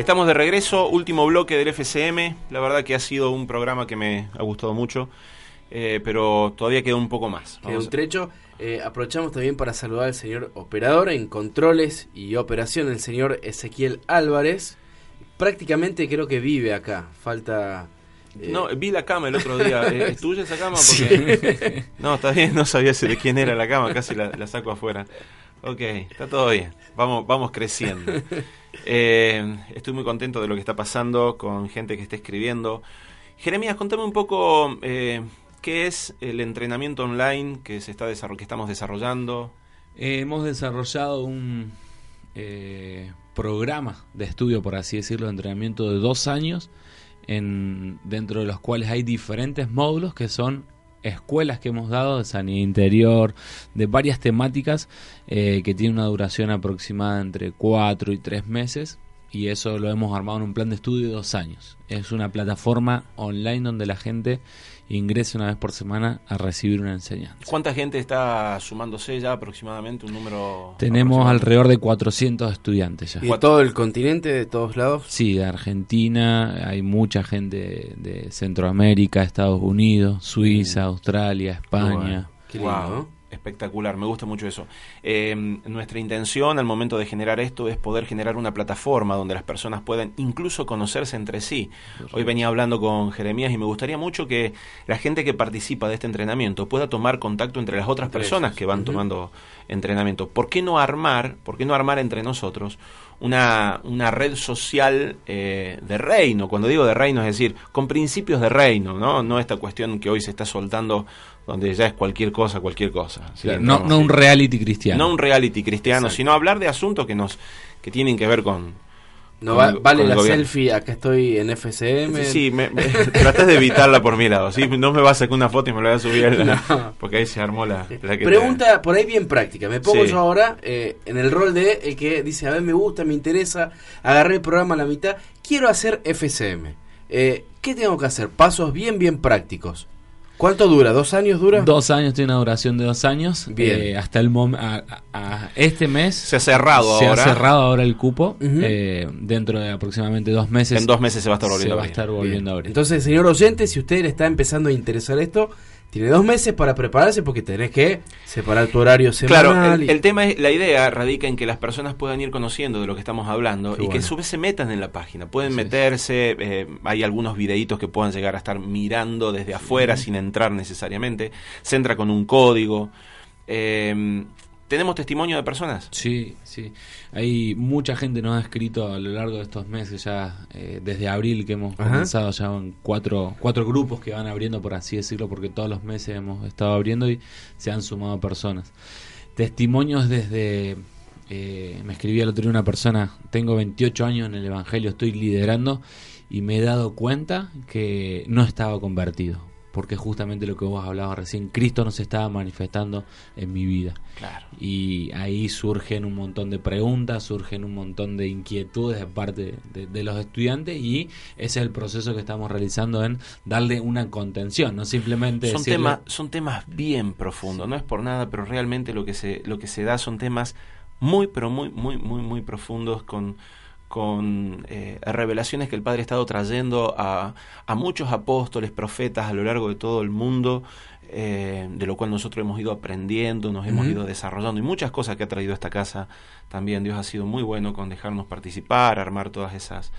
Estamos de regreso, último bloque del FCM. La verdad que ha sido un programa que me ha gustado mucho, eh, pero todavía queda un poco más. Queda un trecho. Eh, aprovechamos también para saludar al señor operador en controles y operación, el señor Ezequiel Álvarez. Prácticamente creo que vive acá. Falta. Eh, no, vi la cama el otro día. ¿Es tuya esa cama? Porque... No, está bien, no sabía de quién era la cama, casi la, la saco afuera. Ok, está todo bien. Vamos, vamos creciendo. Eh, estoy muy contento de lo que está pasando con gente que está escribiendo. Jeremías, contame un poco eh, qué es el entrenamiento online que se está que estamos desarrollando. Eh, hemos desarrollado un programa de estudio, por así decirlo, de entrenamiento de dos años, en, dentro de los cuales hay diferentes módulos que son escuelas que hemos dado de sanidad interior, de varias temáticas eh, que tienen una duración aproximada entre 4 y 3 meses y eso lo hemos armado en un plan de estudio de dos años. Es una plataforma online donde la gente ingrese una vez por semana a recibir una enseñanza. ¿Cuánta gente está sumándose ya aproximadamente? ¿Un número? Tenemos alrededor de 400 estudiantes ya. ¿Y todo el continente, de todos lados? Sí, de Argentina, hay mucha gente de Centroamérica, Estados Unidos, Suiza, Australia, España. Qué espectacular, me gusta mucho eso. Eh, nuestra intención al momento de generar esto es poder generar una plataforma donde las personas puedan incluso conocerse entre sí. Hoy venía hablando con Jeremías y me gustaría mucho que la gente que participa de este entrenamiento pueda tomar contacto entre las otras personas que van tomando entrenamiento. ¿Por qué no armar, por qué no armar entre nosotros una, una red social eh, de reino? Cuando digo de reino es decir, con principios de reino, ¿no? No esta cuestión que hoy se está soltando donde ya es cualquier cosa, cualquier cosa. no, no un reality cristiano. No un reality cristiano, sino hablar de asuntos que nos que tienen que ver con, no vale la selfie, acá estoy en FCM. Sí, sí me, tratas de evitarla por mi lado. ¿sí? No me vas a sacar una foto y me la voy a subir, porque ahí se armó la, Pregunta por ahí bien práctica. Me pongo yo ahora eh, en el rol de el que dice, a ver, me gusta, me interesa, agarré el programa a la mitad, quiero hacer FCM. Eh, ¿Qué tengo que hacer? Pasos bien, bien prácticos. ¿Cuánto dura? ¿Dos años dura? Dos años, tiene una duración de dos años. Bien. Eh, hasta el momento, este mes. Se ha cerrado se ahora. Se ha cerrado ahora el cupo. eh, dentro de aproximadamente dos meses. En dos meses se va a estar volviendo, se va a, estar volviendo a abrir. Entonces, señor oyente, si usted le está empezando a interesar esto, tiene dos meses para prepararse porque tenés que separar tu horario semanal. Claro, el, tema es, la idea radica en que las personas puedan ir conociendo de lo que estamos hablando y que a su vez se metan en la página. Pueden meterse, eh, hay algunos videitos que puedan llegar a estar mirando desde afuera sin entrar necesariamente. Se entra con un código. Eh, ¿Tenemos testimonio de personas? Sí, sí. Hay mucha gente nos ha escrito a lo largo de estos meses, ya eh, desde abril que hemos comenzado, ya en cuatro, cuatro grupos que van abriendo, por así decirlo, porque todos los meses hemos estado abriendo y se han sumado personas. Testimonios desde... Eh, me escribía el otro día una persona, tengo 28 años en el Evangelio, estoy liderando y me he dado cuenta que no estaba convertido porque justamente lo que vos hablabas recién, Cristo nos estaba manifestando en mi vida. Claro. Y ahí surgen un montón de preguntas, surgen un montón de inquietudes de parte de, los estudiantes y ese es el proceso que estamos realizando en darle una contención, no simplemente son temas son temas bien profundos, no es por nada, pero realmente lo que se lo que se da son temas muy pero muy muy muy muy profundos con con eh, revelaciones que el Padre ha estado trayendo a, a, muchos apóstoles, profetas a lo largo de todo el mundo, eh, de lo cual nosotros hemos ido aprendiendo, nos hemos ido desarrollando y muchas cosas que ha traído esta casa también. Dios ha sido muy bueno con dejarnos participar, armar todas esas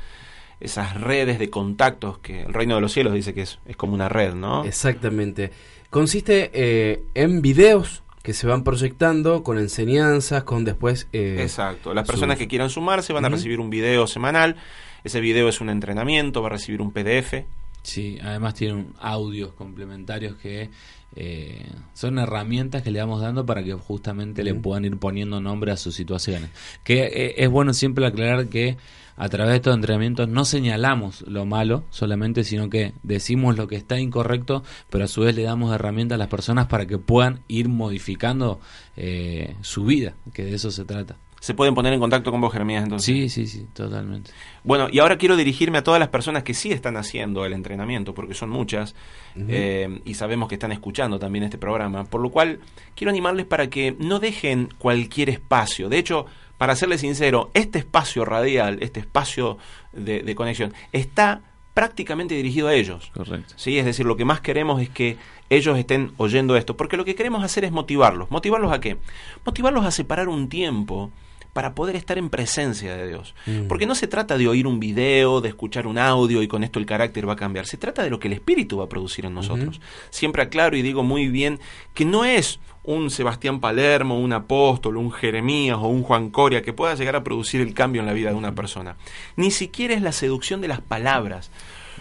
esas redes de contactos que el reino de los cielos dice que es, es como una red, ¿no? Exactamente. Consiste eh, en videos que se van proyectando con enseñanzas, con después... Eh, Exacto, las personas que quieran sumarse van a recibir un video semanal, ese video es un entrenamiento, va a recibir un PDF. Sí, además tienen audios complementarios que eh, son herramientas que le vamos dando para que justamente le puedan ir poniendo nombre a sus situaciones. Que eh, es bueno siempre aclarar que a través de estos entrenamientos no señalamos lo malo solamente, sino que decimos lo que está incorrecto, pero a su vez le damos herramientas a las personas para que puedan ir modificando eh, su vida, que de eso se trata se pueden poner en contacto con vos, Jeremías, entonces. Sí, sí, sí, totalmente. Bueno, y ahora quiero dirigirme a todas las personas que sí están haciendo el entrenamiento, porque son muchas, eh, y sabemos que están escuchando también este programa, por lo cual quiero animarles para que no dejen cualquier espacio. De hecho, para serles sincero, este espacio radial, este espacio de, conexión, está prácticamente dirigido a ellos. Correcto. ¿sí? Es decir, lo que más queremos es que ellos estén oyendo esto, porque lo que queremos hacer es motivarlos. ¿Motivarlos a qué? Motivarlos a separar un tiempo para poder estar en presencia de Dios. Mm. Porque no se trata de oír un video, de escuchar un audio y con esto el carácter va a cambiar. Se trata de lo que el Espíritu va a producir en nosotros. Siempre aclaro y digo muy bien que no es un Sebastián Palermo, un apóstol, un Jeremías o un Juan Coria que pueda llegar a producir el cambio en la vida de una persona. Ni siquiera es la seducción de las palabras.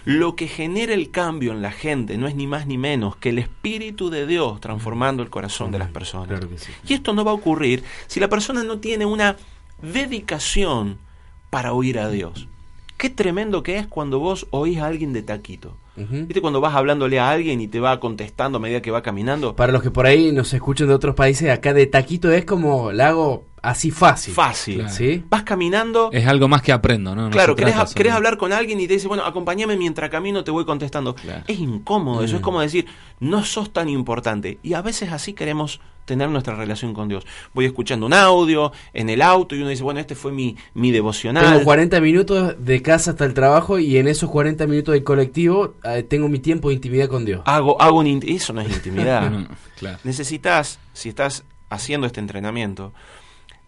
Lo que genera el cambio en la gente no es ni más ni menos que el Espíritu de Dios transformando el corazón de las personas. Y esto no va a ocurrir si la persona no tiene una dedicación para oír a Dios. Qué tremendo que es cuando vos oís a alguien de taquito. ¿Viste cuando vas hablándole a alguien y te va contestando a medida que va caminando? Para los que por ahí nos escuchan de otros países, acá de taquito es como la hago así fácil. Fácil. ¿Sí? Vas caminando. Es algo más que aprendo, ¿no? claro, querés, hablar con alguien y te dice, bueno, acompáñame mientras camino, te voy contestando. Es incómodo, eso es mm. como decir, no sos tan importante. Y a veces así queremos tener nuestra relación con Dios. Voy escuchando un audio en el auto y uno dice, bueno, este fue mi, mi devocional. Tengo 40 minutos de casa hasta el trabajo y en esos 40 minutos de colectivo eh, tengo mi tiempo de intimidad con Dios. Hago, hago un... Eso no es intimidad. Necesitas, si estás haciendo este entrenamiento,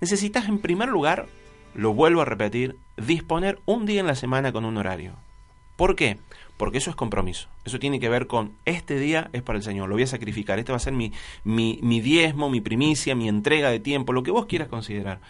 necesitas en primer lugar, lo vuelvo a repetir, disponer un día en la semana con un horario. ¿Por qué? Porque eso es compromiso. Eso tiene que ver con este día es para el Señor, lo voy a sacrificar. Este va a ser mi, mi, mi diezmo, mi primicia, mi entrega de tiempo, lo que vos quieras considerar.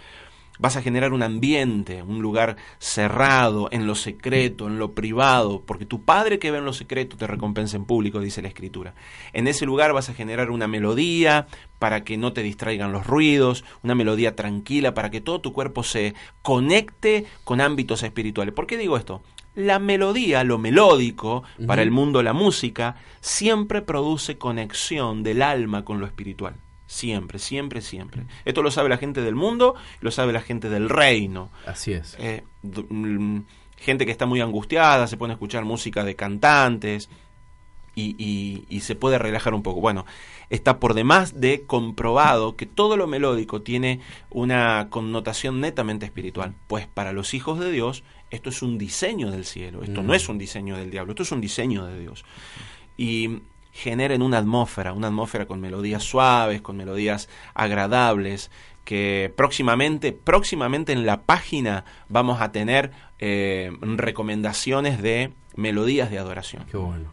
Vas a generar un ambiente, un lugar cerrado, en lo secreto, en lo privado, porque tu Padre que ve en lo secreto te recompensa en público, dice la Escritura. En ese lugar vas a generar una melodía para que no te distraigan los ruidos, una melodía tranquila para que todo tu cuerpo se conecte con ámbitos espirituales. ¿Por qué digo esto? La melodía, lo melódico, para el mundo la música, siempre produce conexión del alma con lo espiritual. Siempre, siempre, siempre. Esto lo sabe la gente del mundo, lo sabe la gente del reino. Así es. Eh, mm, gente que está muy angustiada, se pone a escuchar música de cantantes y, y, se puede relajar un poco. Bueno, está por demás de comprobado que todo lo melódico tiene una connotación netamente espiritual. Pues para los hijos de Dios, esto es un diseño del cielo, esto no mm. es un diseño del diablo, esto es un diseño de Dios. Y generen una atmósfera, una atmósfera con melodías suaves, con melodías agradables, que próximamente, próximamente en la página vamos a tener eh, recomendaciones de melodías de adoración. Qué bueno.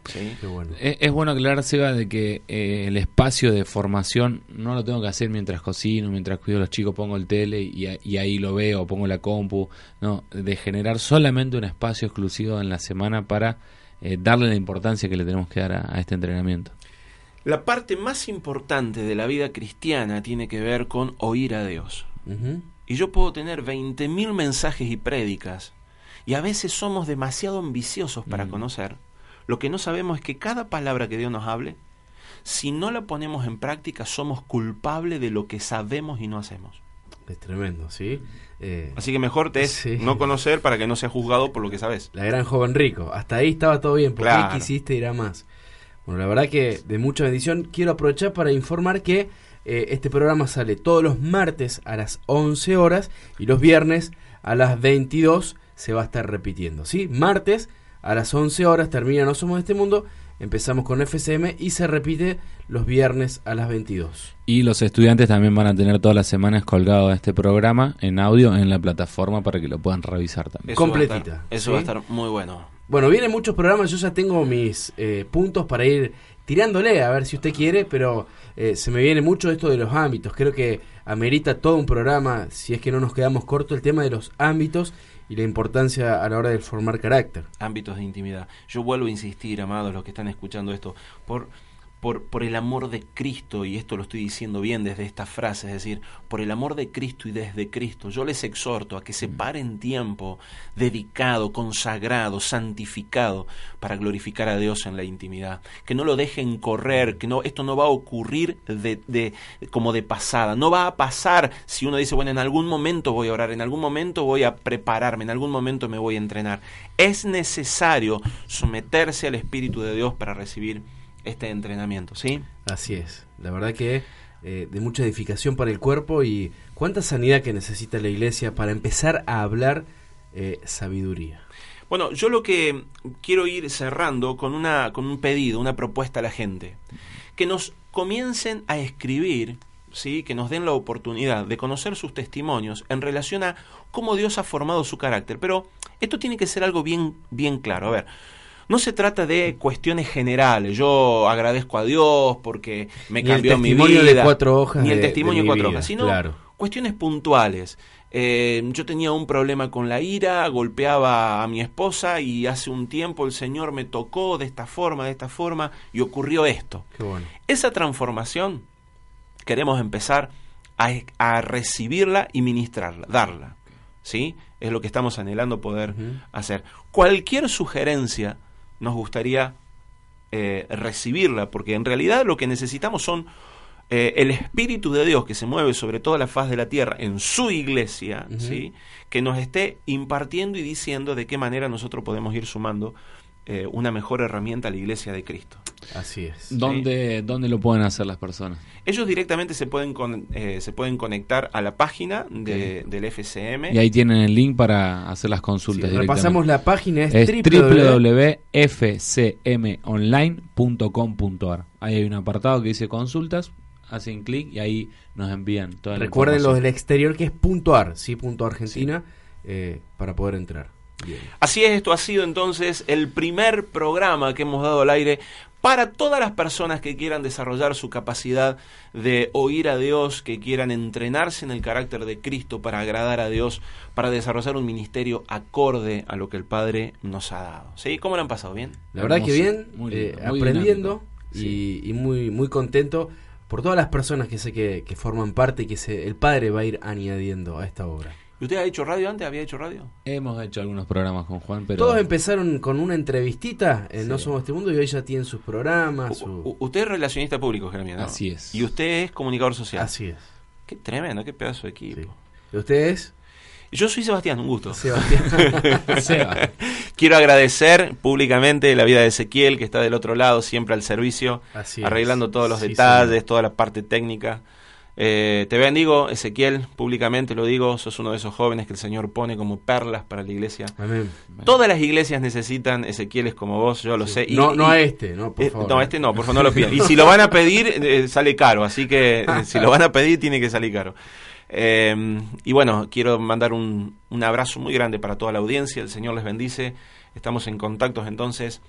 Es, bueno aclarar, Seba, de que eh, el espacio de formación no lo tengo que hacer mientras cocino, mientras cuido a los chicos, pongo el tele y, y, ahí lo veo, pongo la compu. No, de generar solamente un espacio exclusivo en la semana para eh, darle la importancia que le tenemos que dar a, este entrenamiento. La parte más importante de la vida cristiana tiene que ver con oír a Dios. Y yo puedo tener 20.000 mensajes y prédicas, y a veces somos demasiado ambiciosos para conocer. Lo que no sabemos es que cada palabra que Dios nos hable, si no la ponemos en práctica, somos culpables de lo que sabemos y no hacemos. Es tremendo, ¿sí? Eh, Así que mejor te es no conocer para que no seas juzgado por lo que sabes. La gran joven rico. Hasta ahí estaba todo bien. ¿Por qué quisiste ir a más? Bueno, la verdad que de mucha bendición. Quiero aprovechar para informar que eh, este programa sale todos los martes a las 11 horas y los viernes a las 22 se va a estar repitiendo. ¿sí? Martes a las 11 horas termina No Somos de este Mundo Empezamos con FCM y se repite los viernes a las 22. Y los estudiantes también van a tener todas las semanas colgado este programa en audio en la plataforma para que lo puedan revisar también. Completita. eso va a estar muy bueno. Bueno, vienen muchos programas, yo ya tengo mis eh, puntos para ir tirándole, a ver si usted quiere, pero eh, se me viene mucho esto de los ámbitos. Creo que amerita todo un programa, si es que no nos quedamos cortos, el tema de los ámbitos y la importancia a la hora de formar carácter. Ámbitos de intimidad. Yo vuelvo a insistir, amados, los que están escuchando esto, por por, por, el amor de Cristo, y esto lo estoy diciendo bien desde esta frase, es decir, por el amor de Cristo y desde Cristo, yo les exhorto a que se paren tiempo dedicado, consagrado, santificado para glorificar a Dios en la intimidad, que no lo dejen correr, que no, esto no va a ocurrir de, de, como de pasada, no va a pasar si uno dice, bueno, en algún momento voy a orar, en algún momento voy a prepararme, en algún momento me voy a entrenar. Es necesario someterse al Espíritu de Dios para recibir este entrenamiento, ¿sí? Así es. La verdad que eh, de mucha edificación para el cuerpo y cuánta sanidad que necesita la iglesia para empezar a hablar eh, sabiduría. Bueno, yo lo que quiero ir cerrando con, una, con un pedido, una propuesta a la gente, que nos comiencen a escribir, ¿sí? que nos den la oportunidad de conocer sus testimonios en relación a cómo Dios ha formado su carácter. Pero esto tiene que ser algo bien, bien claro. A ver, no se trata de cuestiones generales. Yo agradezco a Dios porque me cambió mi vida. De cuatro hojas ni el testimonio de, cuatro hojas, sino cuestiones puntuales. Eh, yo tenía un problema con la ira, golpeaba a mi esposa y hace un tiempo el Señor me tocó de esta forma, de esta forma y ocurrió esto. Esa transformación queremos empezar a, recibirla y ministrarla, darla. ¿Sí? Es lo que estamos anhelando poder hacer. Cualquier sugerencia nos gustaría eh, recibirla, porque en realidad lo que necesitamos son eh, el Espíritu de Dios que se mueve sobre toda la faz de la tierra en su iglesia, ¿sí? que nos esté impartiendo y diciendo de qué manera nosotros podemos ir sumando eh, una mejor herramienta a la iglesia de Cristo. Así es. ¿Dónde, ¿Dónde lo pueden hacer las personas? Ellos directamente se pueden, eh, se pueden conectar a la página de, del FCM. Y ahí tienen el link para hacer las consultas. repasamos la página, es, es www.fcmonline.com.ar. Ahí hay un apartado que dice consultas, hacen clic y ahí nos envían toda la Recuerden los del exterior que es punto .ar, sí, punto Argentina, eh, para poder entrar. Así es, esto ha sido entonces el primer programa que hemos dado al aire para todas las personas que quieran desarrollar su capacidad de oír a Dios, que quieran entrenarse en el carácter de Cristo para agradar a Dios, para desarrollar un ministerio acorde a lo que el Padre nos ha dado. ¿Sí? ¿Cómo lo han pasado? ¿Bien? La verdad que bien, eh, aprendiendo y, muy, muy contento por todas las personas que sé que, forman parte y que se, el Padre va a ir añadiendo a esta obra. ¿Y usted ha hecho radio antes? ¿Había hecho radio? Hemos hecho algunos programas con Juan, pero... Todos empezaron con una entrevistita en No Somos Este Mundo y hoy ya tienen sus programas. usted es relacionista público, Jeremia, Así es. Y usted es comunicador social. Así es. Qué tremendo, qué pedazo de equipo. ¿Y usted es? Yo soy Sebastián, un gusto. Sebastián. Quiero agradecer públicamente la vida de Ezequiel, que está del otro lado, siempre al servicio, arreglando todos los detalles, toda la parte técnica. Eh, te bendigo, Ezequiel, públicamente lo digo, sos uno de esos jóvenes que el Señor pone como perlas para la iglesia. Todas las iglesias necesitan Ezequieles como vos, yo lo sé. no, no a este, no, por eh, favor. No, a este no, por favor, no lo pidan. Y si lo van a pedir, eh, sale caro, así que si lo van a pedir, tiene que salir caro. y bueno, quiero mandar un, un abrazo muy grande para toda la audiencia, el Señor les bendice, estamos en contactos entonces,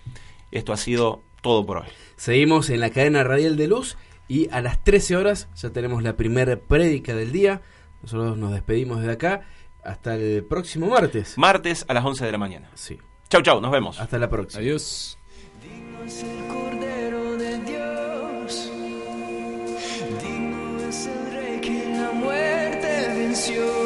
esto ha sido todo por hoy. Seguimos en la cadena radial de luz y a las 13 horas ya tenemos la primera prédica del día. Nosotros nos despedimos de acá. Hasta el próximo martes. Martes a las 11 de la mañana. Sí. Chau, chau, nos vemos. Hasta la próxima. Adiós. Digno es el Cordero de Dios. Digno es el Rey que la muerte venció.